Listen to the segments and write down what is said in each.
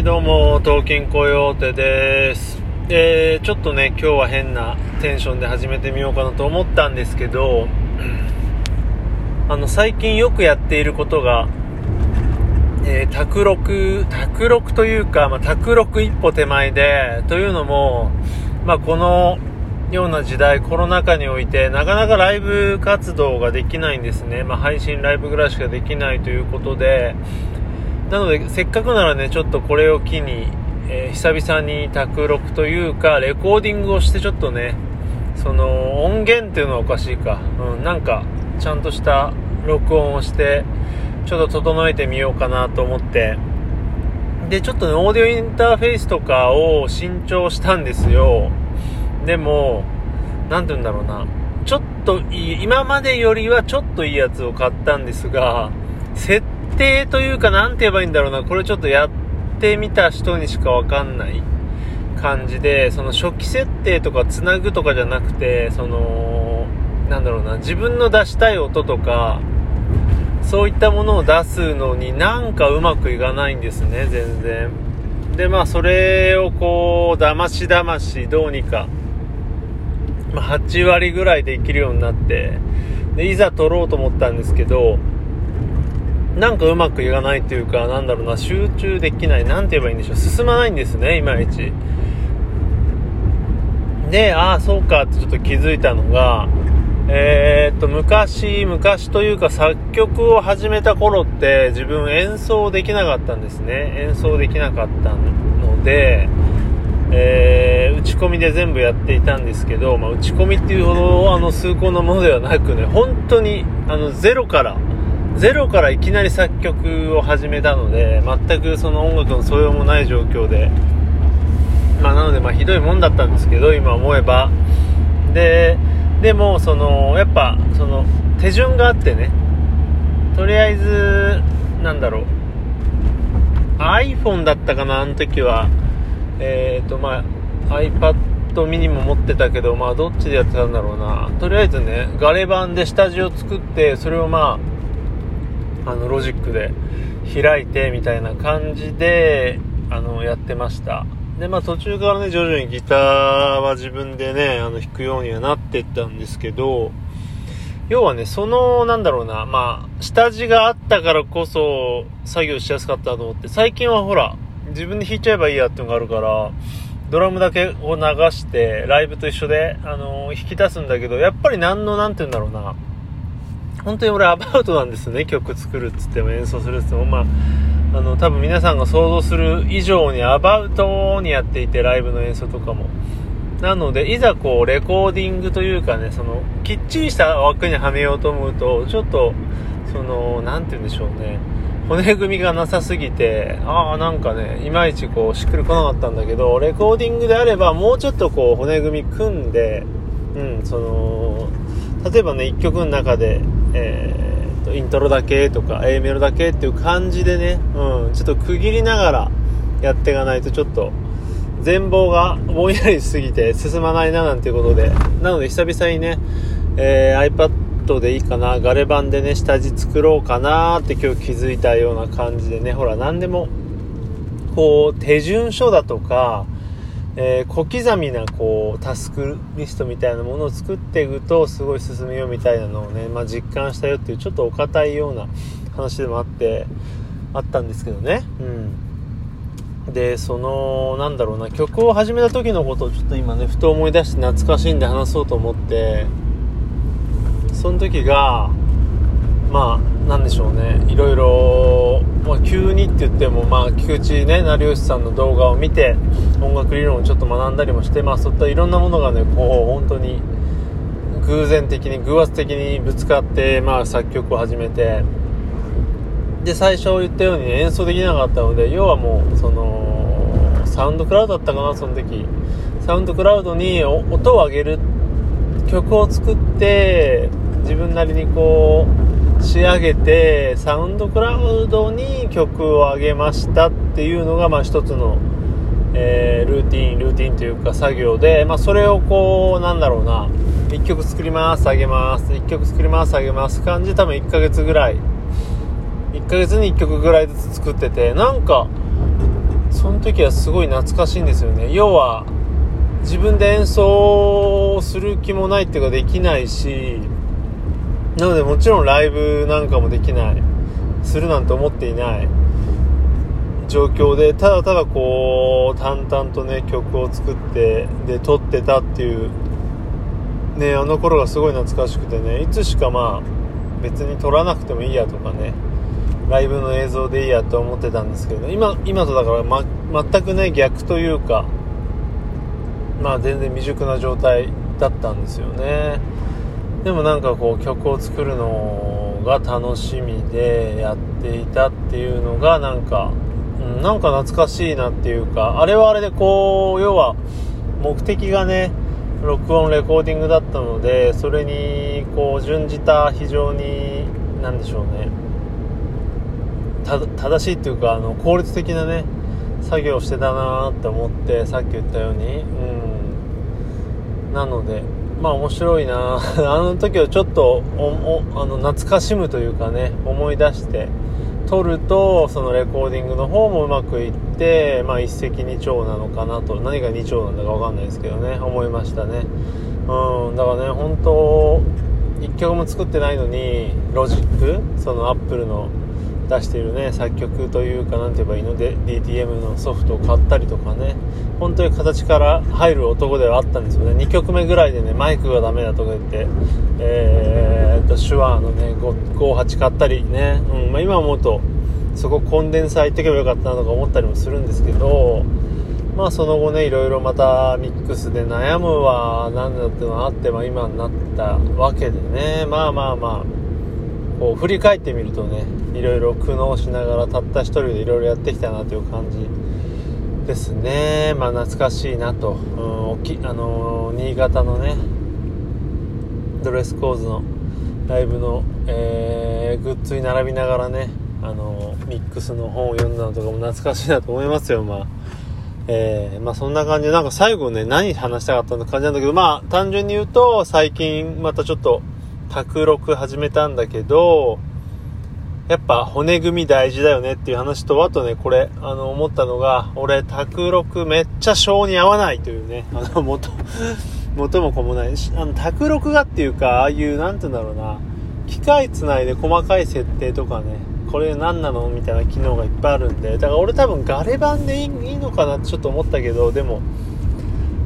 い、どうも、東京コヨーテです。えー、ちょっとね、今日は変なテンションで始めてみようかなと思ったんですけど、あの、最近よくやっていることが、えー、卓録、卓録というか、まあ、卓録一歩手前で、というのも、まあ、このような時代、コロナ禍において、なかなかライブ活動ができないんですね。まあ、配信ライブぐらいしかできないということで、なので、せっかくならね、ちょっとこれを機に、えー久々に卓録というか、レコーディングをしてちょっとね、その、音源っていうのはおかしいか。うん、なんか、ちゃんとした録音をして、ちょっと整えてみようかなと思って、で、ちょっとね、オーディオインターフェースとかを新調したんですよ。でも、なんて言うんだろうな。ちょっといい、今までよりはちょっといいやつを買ったんですが、設定というか、なんて言えばいいんだろうな。これちょっとやってみた人にしかわかんない感じで、その初期設定とかつなぐとかじゃなくて、その、なんだろうな、自分の出したい音とか、そういったものを出すのになんかうまくいかないんですね、全然。で、まあ、それをこう、だましだまし、どうにか、まあ、8割ぐらいできるようになって、で、いざ撮ろうと思ったんですけど、なんかうまくいかないというか、なんだろうな、集中できない、なんて言えばいいんでしょう、進まないんですね、いまいち。で、ああ、そうかってちょっと気づいたのが、えー、っと、昔、昔というか作曲を始めた頃って自分演奏できなかったんですね。演奏できなかったので、えー打ち込みで全部やっていたんですけど、まあ、打ち込みっていうほどあの崇高なものではなくね、本当にあのゼロから、ゼロからいきなり作曲を始めたので、全くその音楽の素養もない状況で、まあ、なのでまあひどいもんだったんですけど、今思えば。で、でも、その、やっぱ、その、手順があってね、とりあえず、なんだろう、iPhone だったかな、あの時は。えっ、と、まあ、iPad mini も持ってたけど、まあ、どっちでやってたんだろうな。とりあえずね、ガレ版で下地を作って、それをまあ、あの、ロジックで開いて、みたいな感じで、あの、やってました。で、まあ途中からね、徐々にギターは自分でね、あの、弾くようにはなってったんですけど、要はね、その、なんだろうな、まあ、下地があったからこそ、作業しやすかったと思って、最近はほら、自分で弾いちゃえばいいやっていうのがあるから、ドラムだけを流して、ライブと一緒で、あの、弾き出すんだけど、やっぱり何の、なんて言うんだろうな、本当に俺アバウトなんですね、曲作るっつっても演奏するっつっても、まあ、あの、多分皆さんが想像する以上にアバウトにやっていて、ライブの演奏とかも。なので、いざこう、レコーディングというかね、その、きっちりした枠にはめようと思うと、ちょっと、その、なんて言うんでしょうね。骨組みがなさすぎて、ああ、なんかね、いまいちこう、しっくりこなかったんだけど、レコーディングであれば、もうちょっとこう、骨組み組んで、うん、その、例えばね、一曲の中で、えーと、イントロだけとか、A メロだけっていう感じでね、うん、ちょっと区切りながらやっていかないとちょっと、全貌がぼんやりしすぎて進まないななんていうことで、なので久々にね、えー iPad でいいかな、ガレ版でね、下地作ろうかなって今日気づいたような感じでね、ほら、何でも、こう、手順書だとか、えー小刻みなこうタスクリストみたいなものを作っていくとすごい進むよみたいなのをね、まあ、実感したよっていうちょっとお堅いような話でもあってあったんですけどね。うん。でそのなんだろうな曲を始めた時のことをちょっと今ねふと思い出して懐かしいんで話そうと思ってその時がまあなんでしょうね。いろいろ、まあ、急にって言ってもまあ菊池ね成吉さんの動画を見て音楽理論をちょっと学んだりもしてまあそういったいろんなものがねこう本当に偶然的に偶発的にぶつかってまあ作曲を始めて。で最初言ったように、ね、演奏できなかったので要はもうそのサウンドクラウドだったかなその時。サウンドクラウドに音を上げる曲を作って自分なりにこう仕上げてサウンドクラウドに曲を上げましたっていうのがまあ一つの、えールーティンルーティンというか作業で、まあ、それをこうなんだろうな1曲作ります上げます1曲作ります上げます感じ多分1ヶ月ぐらい1ヶ月に1曲ぐらいずつ作っててなんかその時はすごい懐かしいんですよね。要は自分で演奏する気もないっていうかできないしなのでもちろんライブなんかもできない。するなんて思っていない。状況でただただこう淡々とね曲を作ってで撮ってたっていうねあの頃がすごい懐かしくてねいつしかまあ別に撮らなくてもいいやとかねライブの映像でいいやと思ってたんですけど、今今とだから、ま、全くね逆というかまあ全然未熟な状態だったんですよね。でもなんかこう曲を作るのが楽しみでやっていたっていうのがなんかうん、なんか懐かしいなっていうか、あれはあれでこう、要は、目的がね、録音、レコーディングだったので、それに、こう、準じた非常に、なんでしょうね、正しいっていうか、あの、効率的なね、作業してたなって思って、さっき言ったように、うん。なので、まあ面白いな。あの時をちょっとあの懐かしむというかね、思い出して、撮るとそのレコーディングの方もうまくいって、まあ、一石二鳥なのかなと何が二鳥なんだか分かんないですけどね思いましたね。うんだからね本当1曲も作ってないのにロジック？そのアップルの出しているね作曲というか何て言えばいいの？で DTM のソフトを買ったりとかね。本当に形から入る男ではあったんですよね。2曲目ぐらいでねマイクがダメだとか言ってえー、っと手話のね58買ったりね、うんまあ、今思うとそこコンデンサー行ってけばよかったなとか思ったりもするんですけどまあその後ねいろいろまたミックスで悩むは何だっていうのがあって、まあ、今になったわけでね。まあまあまあ。こう振り返ってみるとねいろいろ苦悩しながらたった一人でいろいろやってきたなという感じですね。まあ懐かしいなと、うん、きあのー、新潟のねドレスコーズのライブの、えー、グッズに並びながらねあのー、ミックスの本を読んだのとかも懐かしいなと思いますよまあ。えー、まあそんな感じで、なんか最後ね、何話したかったの感じなんだけど、まあ単純に言うと、最近またちょっと、卓録始めたんだけど、やっぱ骨組み大事だよねっていう話と、あとね、これ、あの、思ったのが、俺、卓録めっちゃ性に合わないというね、あの、元、元も子もない。あの、卓録がっていうか、ああいう、なんて言うんだろうな、機械つないで細かい設定とかね、これ何なのみたいな機能がいっぱいあるんで、だから俺多分ガレ版でいいのかなってちょっと思ったけど、でも、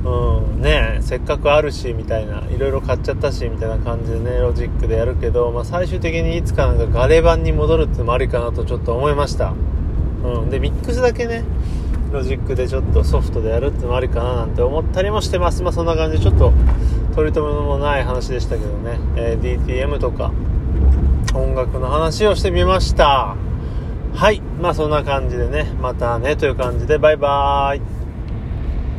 うん。ねせっかくあるしみたいないろいろ買っちゃったしみたいな感じでねロジックでやるけど、まあ、最終的にいつかなんかガレ版に戻るってのもありかなとちょっと思いました、うん、でミックスだけねロジックでちょっとソフトでやるってのもありかななんて思ったりもしてます。まあそんな感じでちょっと取り留めもない話でしたけどね、えー、DTM とか音楽の話をしてみました。はい。まあそんな感じでねまたねという感じでバイバーイ。